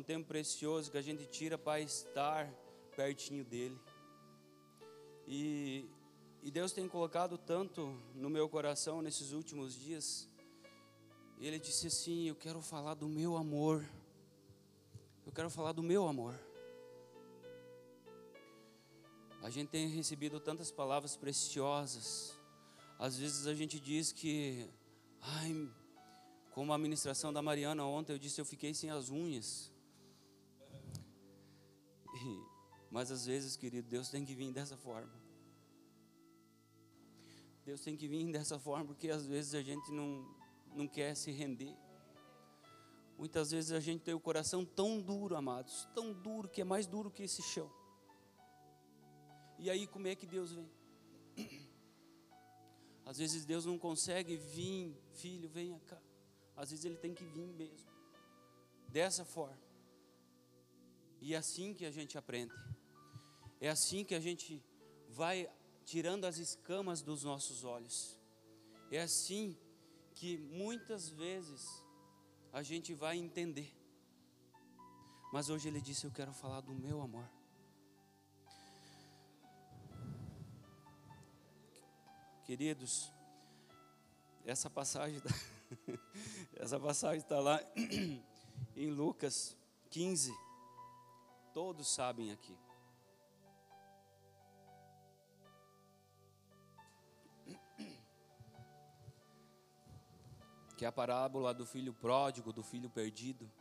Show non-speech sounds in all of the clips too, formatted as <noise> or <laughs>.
um tempo precioso que a gente tira para estar pertinho dele. E, e Deus tem colocado tanto no meu coração nesses últimos dias. Ele disse assim: Eu quero falar do meu amor. Eu quero falar do meu amor. A gente tem recebido tantas palavras preciosas. Às vezes a gente diz que, ai, como a ministração da Mariana ontem, eu disse eu fiquei sem as unhas. Mas às vezes, querido, Deus tem que vir dessa forma. Deus tem que vir dessa forma porque às vezes a gente não, não quer se render. Muitas vezes a gente tem o coração tão duro, amados, tão duro que é mais duro que esse chão. E aí, como é que Deus vem? <clears throat> Às vezes Deus não consegue vir, filho, venha cá. Às vezes Ele tem que vir mesmo, dessa forma. E é assim que a gente aprende. É assim que a gente vai tirando as escamas dos nossos olhos. É assim que muitas vezes a gente vai entender. Mas hoje ele disse: Eu quero falar do meu amor. Queridos, essa passagem, tá, <laughs> essa passagem está lá <clears throat> em Lucas 15. Todos sabem aqui. Que é a parábola do filho pródigo, do filho perdido.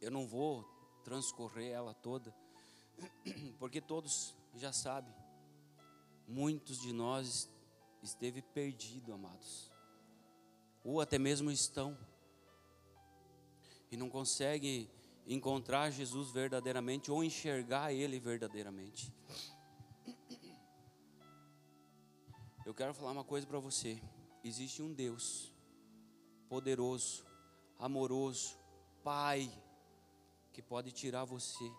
Eu não vou transcorrer ela toda, <clears throat> porque todos já sabem muitos de nós esteve perdido, amados. Ou até mesmo estão e não conseguem encontrar Jesus verdadeiramente ou enxergar ele verdadeiramente. Eu quero falar uma coisa para você. Existe um Deus poderoso, amoroso, Pai, que pode tirar você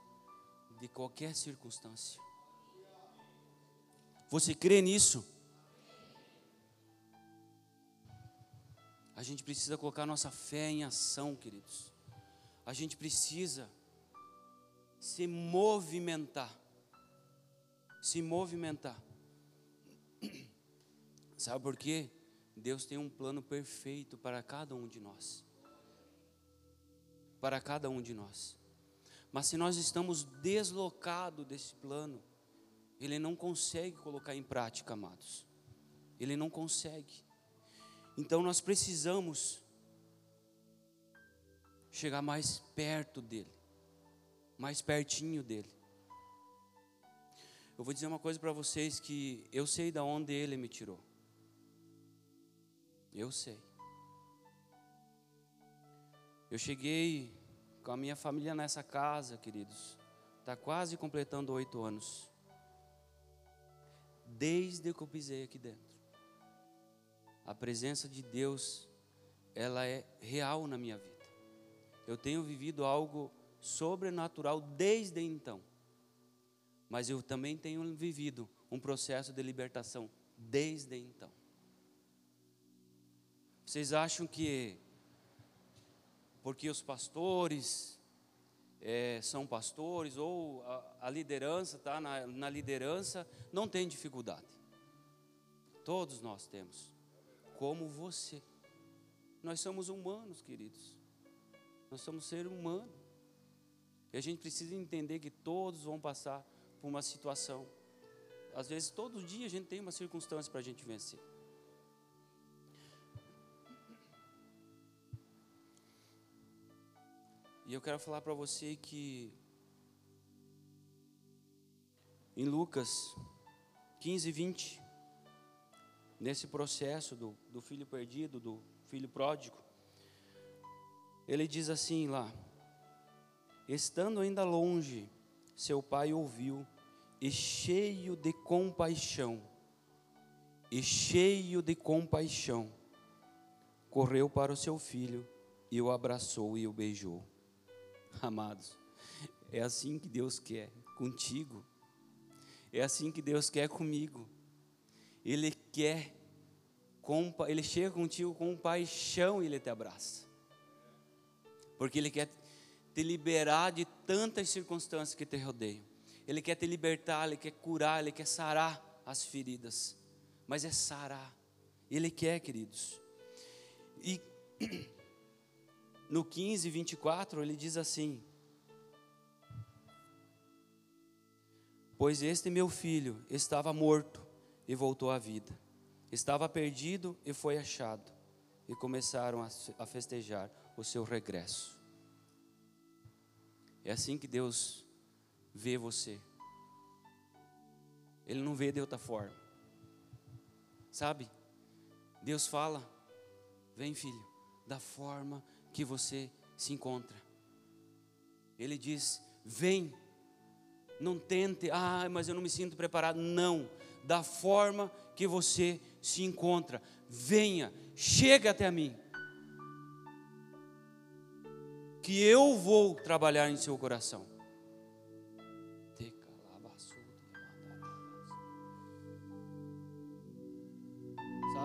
de qualquer circunstância. Você crê nisso? A gente precisa colocar nossa fé em ação, queridos. A gente precisa se movimentar. Se movimentar. <clears throat> Sabe por quê? Deus tem um plano perfeito para cada um de nós. Para cada um de nós. Mas se nós estamos deslocados desse plano, ele não consegue colocar em prática, amados. Ele não consegue. Então nós precisamos chegar mais perto dele, mais pertinho dele. Eu vou dizer uma coisa para vocês que eu sei da onde ele me tirou. Eu sei. Eu cheguei com a minha família nessa casa, queridos. Está quase completando oito anos desde que eu pisei aqui dentro. A presença de Deus, ela é real na minha vida. Eu tenho vivido algo sobrenatural desde então. Mas eu também tenho vivido um processo de libertação desde então. Vocês acham que porque os pastores, é, são pastores ou a, a liderança está na, na liderança, não tem dificuldade. Todos nós temos, como você. Nós somos humanos, queridos. Nós somos seres humanos. E a gente precisa entender que todos vão passar por uma situação. Às vezes, todo dia a gente tem uma circunstância para a gente vencer. E eu quero falar para você que em Lucas 15, 20, nesse processo do, do filho perdido, do filho pródigo, ele diz assim lá: Estando ainda longe, seu pai ouviu, e cheio de compaixão, e cheio de compaixão, correu para o seu filho e o abraçou e o beijou. <laughs> Amados, é assim que Deus quer contigo. É assim que Deus quer comigo. Ele quer, ele chega contigo com paixão e ele te abraça. Porque ele quer te liberar de tantas circunstâncias que te rodeiam. Ele quer te libertar, ele quer curar, ele quer sarar as feridas. Mas é sarar. Ele quer, queridos. E <clears throat> no 15, 24, ele diz assim: Pois este meu filho estava morto e voltou à vida, estava perdido e foi achado, e começaram a festejar o seu regresso. É assim que Deus vê você. Ele não vê de outra forma. Sabe? Deus fala: Vem, filho, da forma que você se encontra. Ele diz: Vem. Não tente, ah, mas eu não me sinto preparado. Não, da forma que você se encontra. Venha, chega até mim que eu vou trabalhar em seu coração.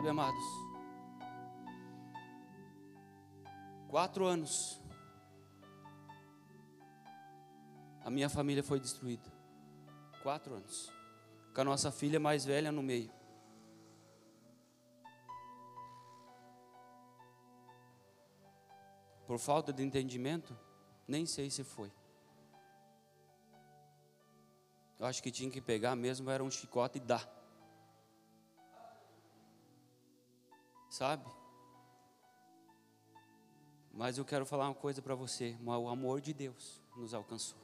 Sabe, amados? Quatro anos, a minha família foi destruída. Quatro anos, com a nossa filha mais velha no meio. por falta de entendimento, nem sei se foi. Eu acho que tinha que pegar mesmo, era um chicote e dar. Sabe? Mas eu quero falar uma coisa para você: o amor de Deus nos alcançou.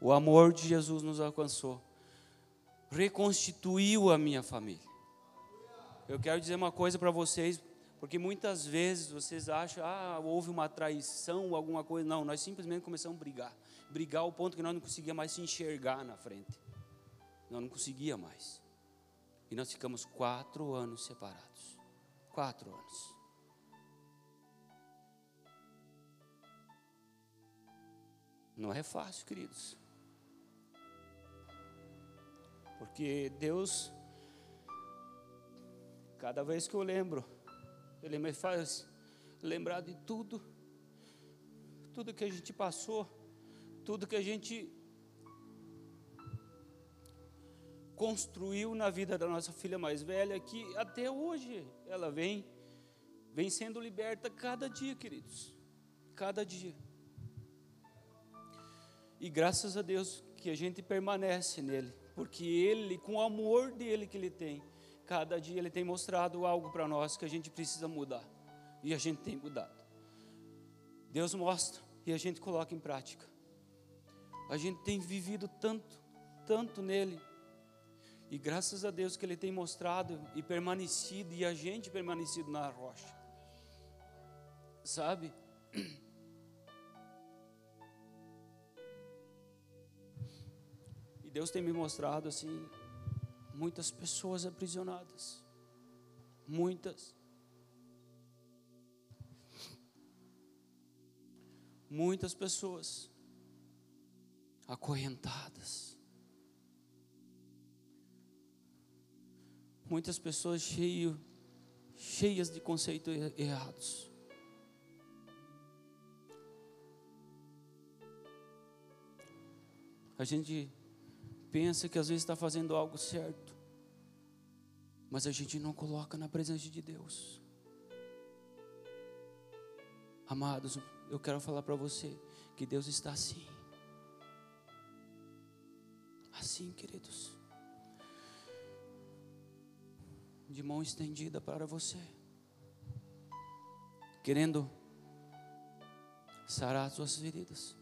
O amor de Jesus nos alcançou, reconstituiu a minha família. Eu quero dizer uma coisa para vocês, porque muitas vezes vocês acham, ah, houve uma traição alguma coisa. Não, nós simplesmente começamos a brigar. Brigar ao ponto que nós não conseguíamos mais se enxergar na frente. Nós não conseguia mais. E nós ficamos quatro anos separados. Quatro anos. Não é fácil, queridos. Porque Deus, cada vez que eu lembro ele me faz lembrar de tudo, tudo que a gente passou, tudo que a gente construiu na vida da nossa filha mais velha, que até hoje ela vem, vem sendo liberta cada dia, queridos, cada dia. E graças a Deus que a gente permanece nele, porque ele, com o amor dele que ele tem, cada dia Ele tem mostrado algo para nós que a gente precisa mudar. E a gente tem mudado. Deus mostra e a gente coloca em prática. A gente tem vivido tanto, tanto nele. E graças a Deus que Ele tem mostrado e permanecido, e a gente permanecido na rocha. Sabe? E Deus tem me mostrado assim, muitas pessoas aprisionadas. Muitas. Muitas pessoas acorrentadas. Muitas pessoas cheio, cheias de conceitos errados. A gente pensa que às vezes está fazendo algo certo, mas a gente não coloca na presença de Deus. Amados, eu quero falar para você que Deus está assim. Assim, queridos. De mão estendida para você. Querendo sarar as suas feridas.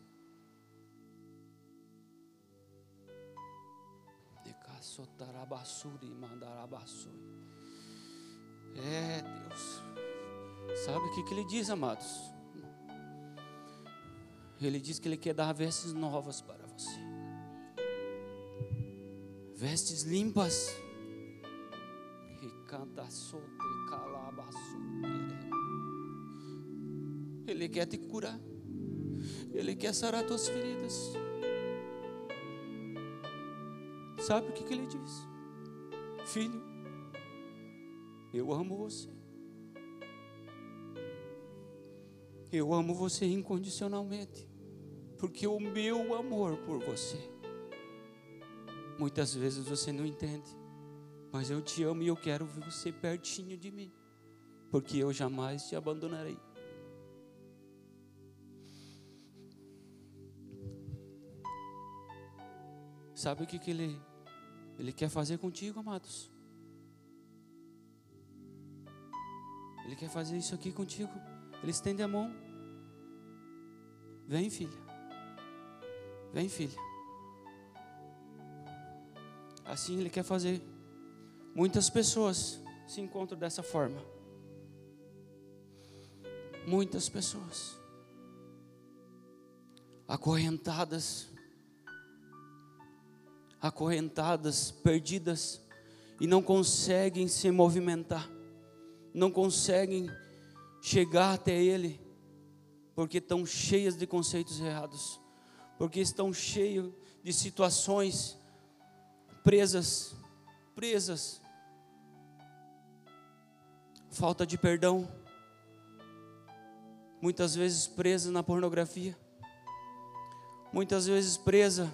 Sotarabassuri mandarabassui. É, Deus. Sabe o que, que ele diz, amados? Ele diz que ele quer dar vestes novas para você. Vestes limpas. Ele quer te curar. Ele quer sarar tuas feridas. Sabe o que, que ele diz? Filho, eu amo você. Eu amo você incondicionalmente, porque o meu amor por você, muitas vezes você não entende, mas eu te amo e eu quero ver você pertinho de mim, porque eu jamais te abandonarei. Sabe o que, que ele, ele quer fazer contigo, amados? Ele quer fazer isso aqui contigo. Ele estende a mão. Vem, filha. Vem, filha. Assim ele quer fazer. Muitas pessoas se encontram dessa forma. Muitas pessoas acorrentadas, acorrentadas, perdidas e não conseguem se movimentar, não conseguem chegar até Ele, porque estão cheias de conceitos errados, porque estão cheios de situações presas, presas, falta de perdão, muitas vezes presa na pornografia, muitas vezes presa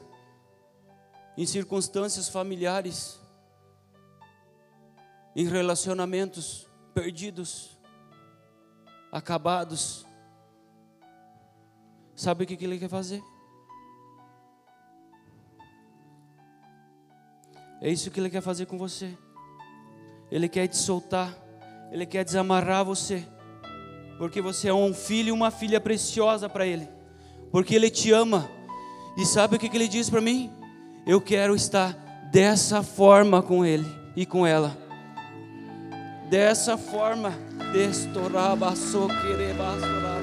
em circunstâncias familiares, em relacionamentos perdidos acabados. Sabe o que ele quer fazer? É isso que ele quer fazer com você. Ele quer te soltar, ele quer desamarrar você, porque você é um filho e uma filha preciosa para ele, porque ele te ama. E sabe o que ele diz para mim? Eu quero estar dessa forma com ele e com ela. Dessa forma e é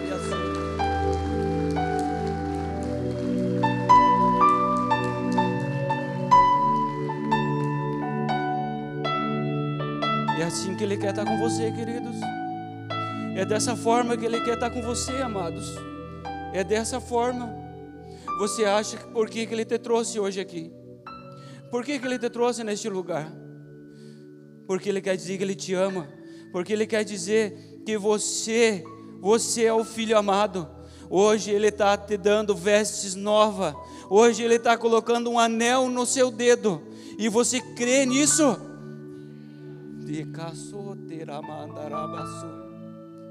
que Ele quer estar com você, queridos. É dessa forma que Ele quer estar com você, amados. É dessa forma. Você acha que por que, que Ele te trouxe hoje aqui? Por que, que Ele te trouxe neste lugar? Porque Ele quer dizer que Ele te ama porque Ele quer dizer que você, você é o filho amado. Hoje Ele está te dando vestes novas. Hoje Ele está colocando um anel no seu dedo. E você crê nisso?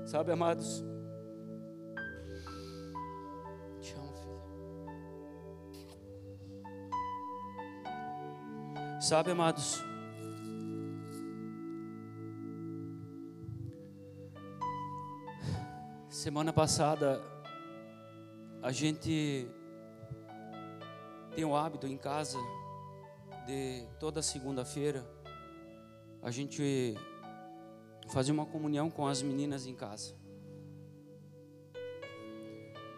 Sabe, amados? Te amo, filho. Sabe, amados? Semana passada, a gente tem o hábito em casa de toda segunda-feira a gente fazer uma comunhão com as meninas em casa.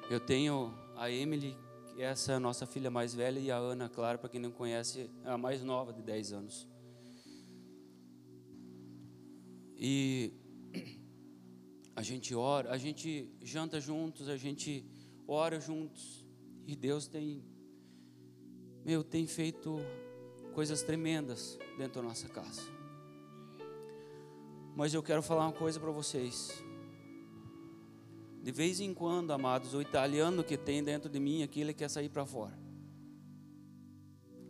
Eu tenho a Emily, que essa é a nossa filha mais velha, e a Ana, claro, para quem não conhece, é a mais nova de 10 anos. E a gente ora, a gente janta juntos, a gente ora juntos. E Deus tem, meu, tem feito coisas tremendas dentro da nossa casa. Mas eu quero falar uma coisa para vocês. De vez em quando, amados, o italiano que tem dentro de mim aqui, ele quer sair para fora.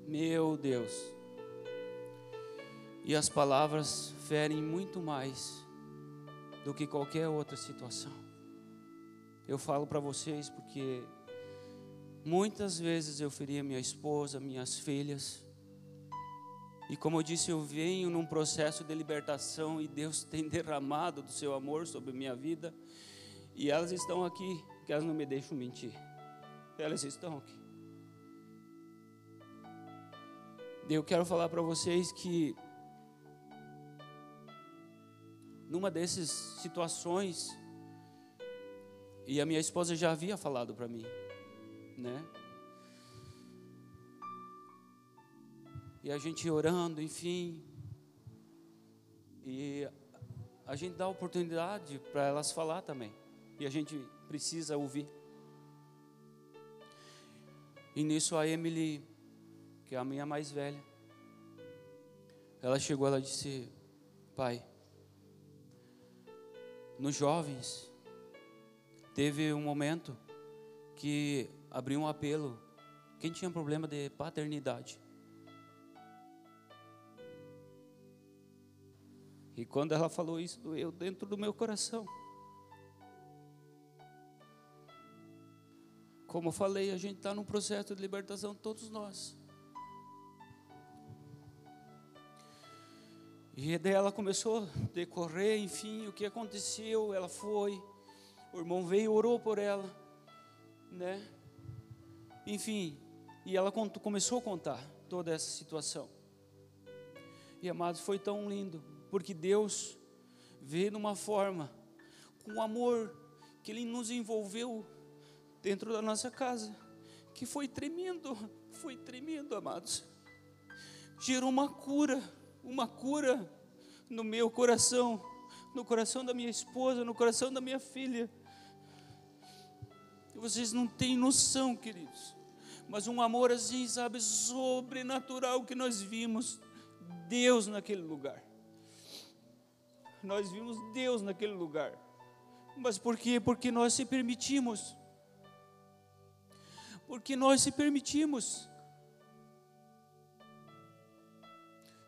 Meu Deus. E as palavras ferem muito mais do que qualquer outra situação. Eu falo para vocês porque muitas vezes eu feria minha esposa, minhas filhas. E como eu disse, eu venho num processo de libertação e Deus tem <laughs> derramado do seu amor sobre minha vida. E elas estão aqui, que elas não me deixam mentir. Elas estão aqui. Eu quero falar para vocês que numa dessas situações, e a minha esposa já havia falado para mim, né? E a gente orando, enfim, e a gente dá oportunidade para elas falar também, e a gente precisa ouvir. E nisso a Emily, que é a minha mais velha, ela chegou, ela disse: Pai, nos jovens, teve um momento que abriu um apelo. Quem tinha problema de paternidade? E quando ela falou isso, doeu dentro do meu coração. Como eu falei, a gente está num processo de libertação, todos nós. E daí ela começou a decorrer, enfim, o que aconteceu, ela foi, o irmão veio, orou por ela, né? Enfim, e ela começou a contar toda essa situação. E amados, foi tão lindo, porque Deus veio numa forma, com amor, que Ele nos envolveu dentro da nossa casa, que foi tremendo, foi tremendo, amados. Gerou uma cura uma cura no meu coração, no coração da minha esposa, no coração da minha filha. Vocês não têm noção, queridos, mas um amor assim, sabe, sobrenatural que nós vimos Deus naquele lugar. Nós vimos Deus naquele lugar. Mas por quê? Porque nós se permitimos. Porque nós se permitimos.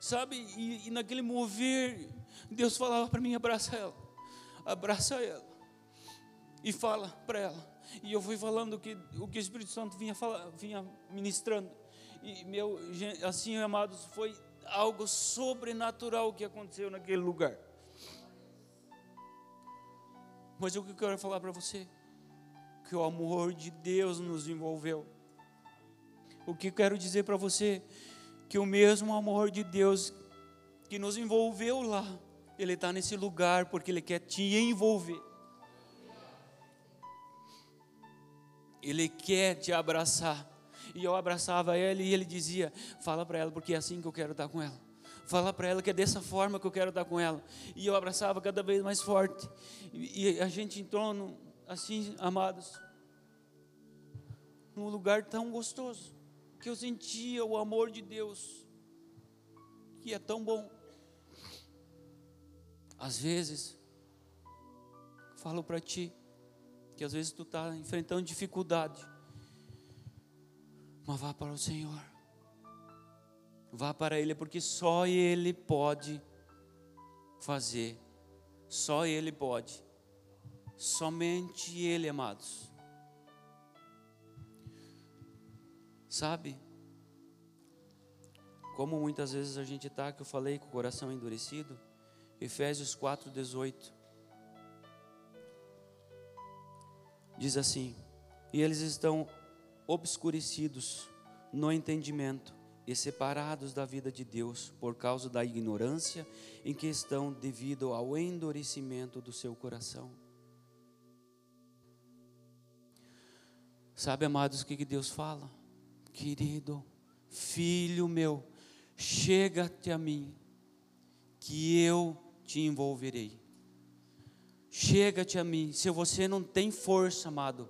sabe? E, e naquele mover, Deus falava para mim: abraça ela, abraça ela, e fala para ela. E eu fui falando o que, o que o Espírito Santo vinha, fala, vinha ministrando. E, meu, assim, amados, foi algo sobrenatural que aconteceu naquele lugar. Mas o que eu quero falar para você? Que o amor de Deus nos envolveu. O que eu quero dizer para você? que o mesmo amor de Deus que nos envolveu lá, Ele está nesse lugar porque Ele quer te envolver. Ele quer te abraçar. E eu abraçava ela e ele dizia: Fala para ela, porque é assim que eu quero estar com ela. Fala para ela que é dessa forma que eu quero estar com ela. E eu abraçava cada vez mais forte. E a gente entrou, assim, amados, num lugar tão gostoso que eu sentia o amor de Deus, que é tão bom. Às vezes, falo para ti, que às vezes tu está enfrentando dificuldade, mas vá para o Senhor, vá para Ele, porque só Ele pode fazer, só Ele pode, somente Ele, amados. Sabe? Como muitas vezes a gente está, que eu falei, com o coração endurecido. Efésios 4,18. Diz assim: E eles estão obscurecidos no entendimento e separados da vida de Deus por causa da ignorância em que estão devido ao endurecimento do seu coração. Sabe, amados, o que Deus fala? Querido filho meu, chega-te a mim, que eu te envolverei. Chega-te a mim. Se você não tem força, amado,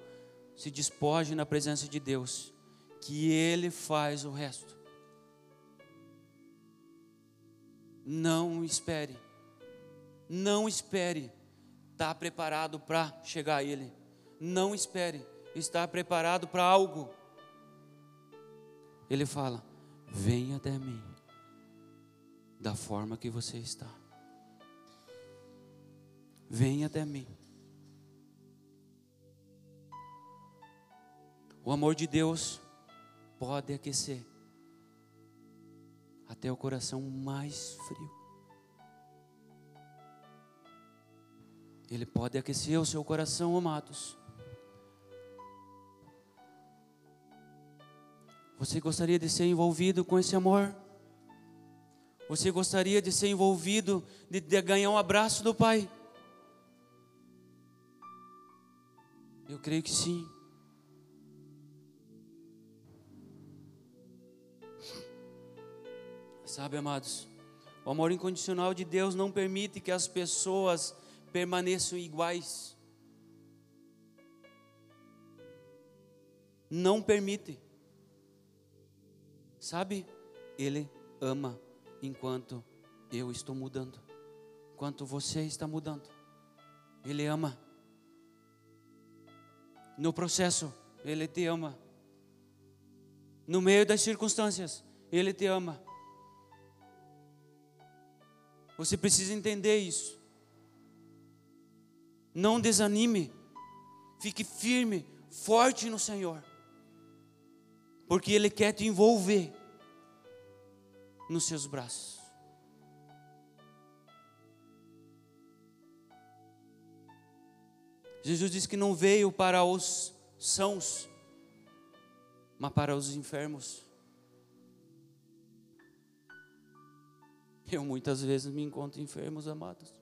se despoje na presença de Deus, que Ele faz o resto. Não espere, não espere estar preparado para chegar a Ele. Não espere estar preparado para algo. Ele fala: Venha até mim, da forma que você está. Venha até mim. O amor de Deus pode aquecer até o coração mais frio. Ele pode aquecer o seu coração, amados. Você gostaria de ser envolvido com esse amor? Você gostaria de ser envolvido, de, de ganhar um abraço do Pai? Eu creio que sim. Sabe, amados, o amor incondicional de Deus não permite que as pessoas permaneçam iguais. Não permite. Sabe, Ele ama enquanto eu estou mudando, enquanto você está mudando. Ele ama. No processo, Ele te ama. No meio das circunstâncias, Ele te ama. Você precisa entender isso. Não desanime. Fique firme, forte no Senhor. Porque Ele quer te envolver nos seus braços. Jesus disse que não veio para os sãos, mas para os enfermos. Eu muitas vezes me encontro enfermos, amados.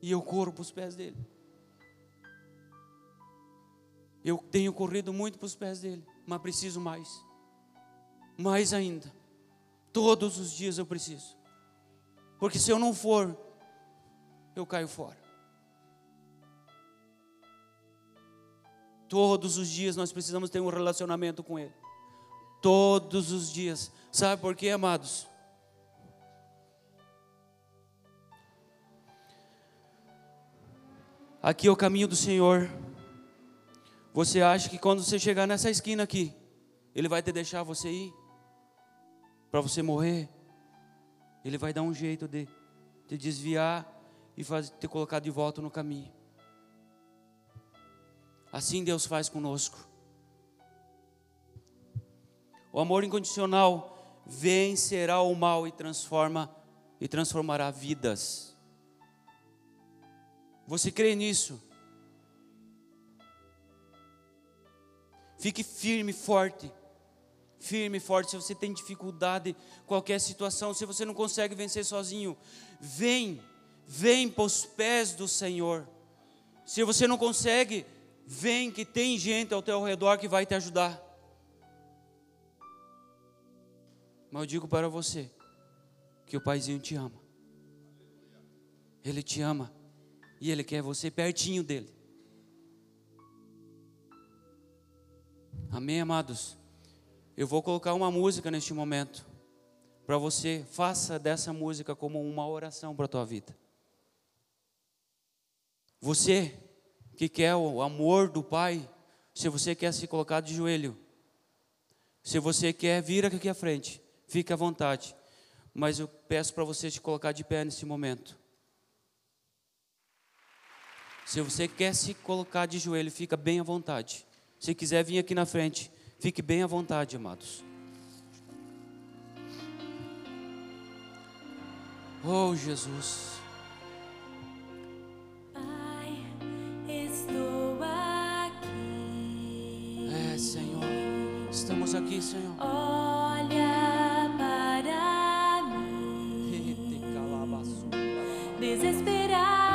E eu corro para os pés dele. Eu tenho corrido muito para os pés dele, mas preciso mais. Mais ainda. Todos os dias eu preciso. Porque se eu não for, eu caio fora. Todos os dias nós precisamos ter um relacionamento com Ele. Todos os dias. Sabe por quê, amados? Aqui é o caminho do Senhor. Você acha que quando você chegar nessa esquina aqui, Ele vai te deixar você ir? Para você morrer? Ele vai dar um jeito de te desviar e fazer, te colocar de volta no caminho. Assim Deus faz conosco. O amor incondicional vencerá o mal e transforma e transformará vidas. Você crê nisso? Fique firme, forte. Firme, forte. Se você tem dificuldade, qualquer situação, se você não consegue vencer sozinho, vem, vem para os pés do Senhor. Se você não consegue, Vem que tem gente ao teu redor que vai te ajudar. Mas eu digo para você que o Paizinho te ama. Ele te ama e ele quer você pertinho dele. Amém, amados. Eu vou colocar uma música neste momento para você faça dessa música como uma oração para a tua vida. Você que quer o amor do Pai, se você quer se colocar de joelho, se você quer vir aqui à frente, fique à vontade. Mas eu peço para você se colocar de pé nesse momento. Se você quer se colocar de joelho, fica bem à vontade. Se quiser vir aqui na frente, fique bem à vontade, amados. Oh, Jesus. estamos aqui, Senhor. Olha para mim, <laughs> desesperado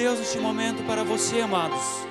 Deus neste momento para você, amados.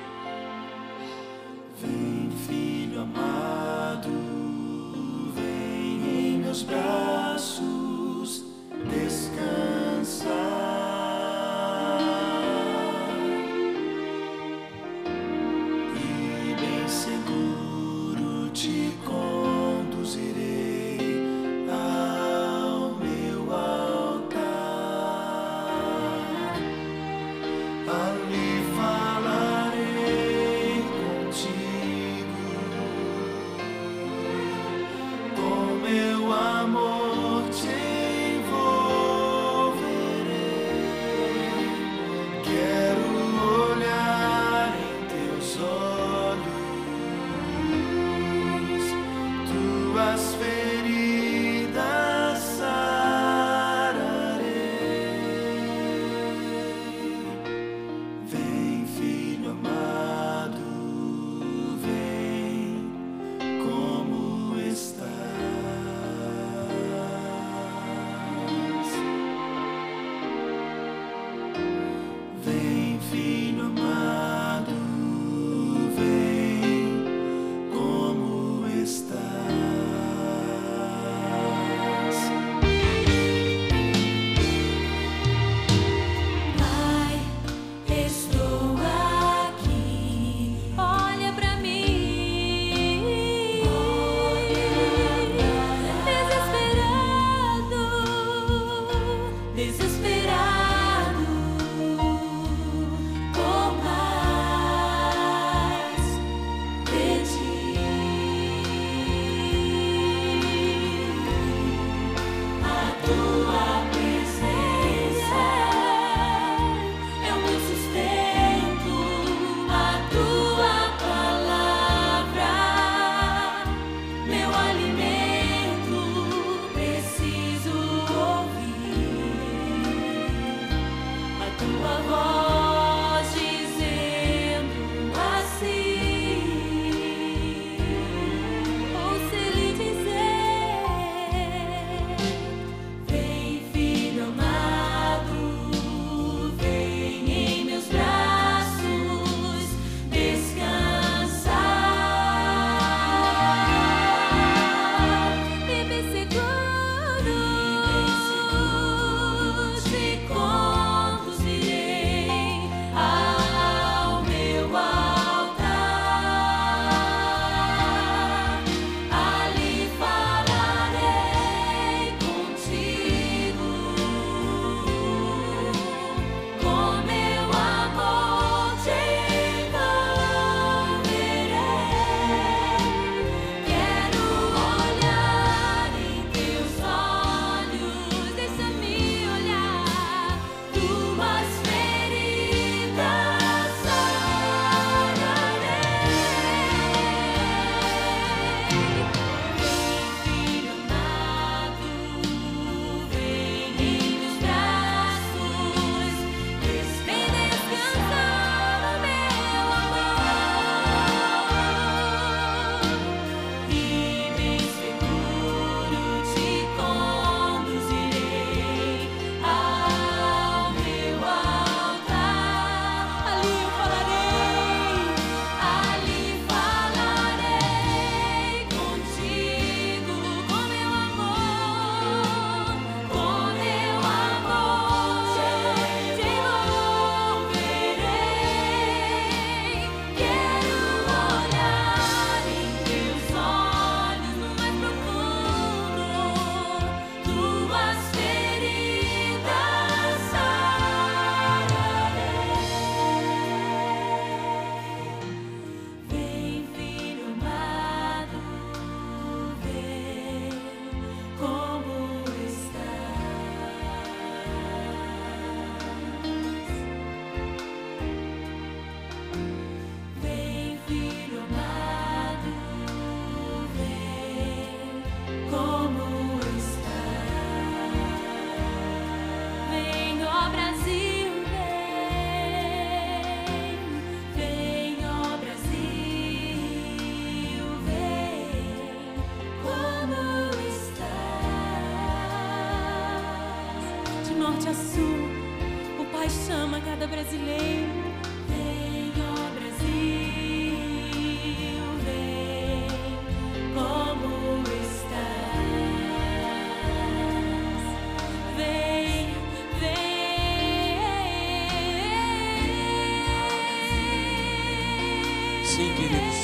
Sim, queridos.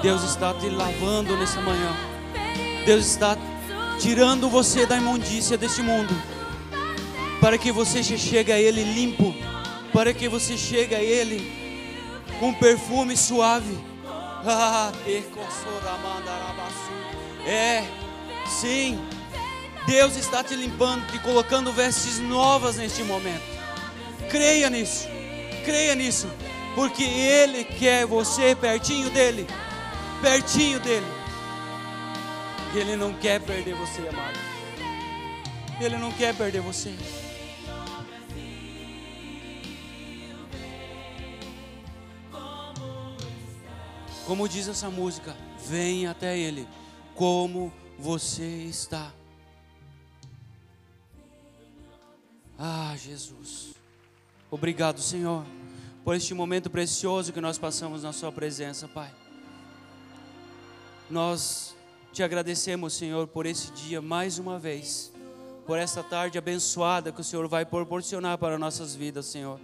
Deus está te lavando nessa manhã. Deus está tirando você da imundícia deste mundo. Para que você chegue a Ele limpo. Para que você chegue a Ele com perfume suave. <laughs> Ah, É, sim. Deus está te limpando, te colocando vestes novas neste momento. Creia nisso. Creia nisso. Porque Ele quer você pertinho dEle. Pertinho dEle. E Ele não quer perder você, amado. Ele não quer perder você. Como diz essa música, vem até Ele, como você está. Ah, Jesus. Obrigado, Senhor, por este momento precioso que nós passamos na Sua presença, Pai. Nós te agradecemos, Senhor, por esse dia mais uma vez, por esta tarde abençoada que o Senhor vai proporcionar para nossas vidas, Senhor.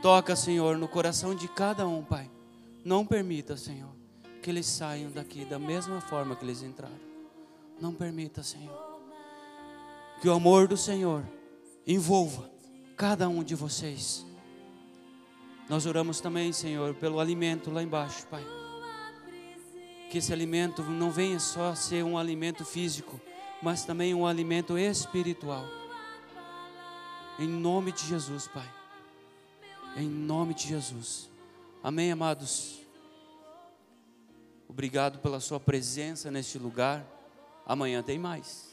Toca, Senhor, no coração de cada um, Pai. Não permita, Senhor, que eles saiam daqui da mesma forma que eles entraram. Não permita, Senhor. Que o amor do Senhor envolva cada um de vocês. Nós oramos também, Senhor, pelo alimento lá embaixo, Pai. Que esse alimento não venha só ser um alimento físico, mas também um alimento espiritual. Em nome de Jesus, Pai. Em nome de Jesus. Amém, amados. Obrigado pela sua presença neste lugar. Amanhã tem mais.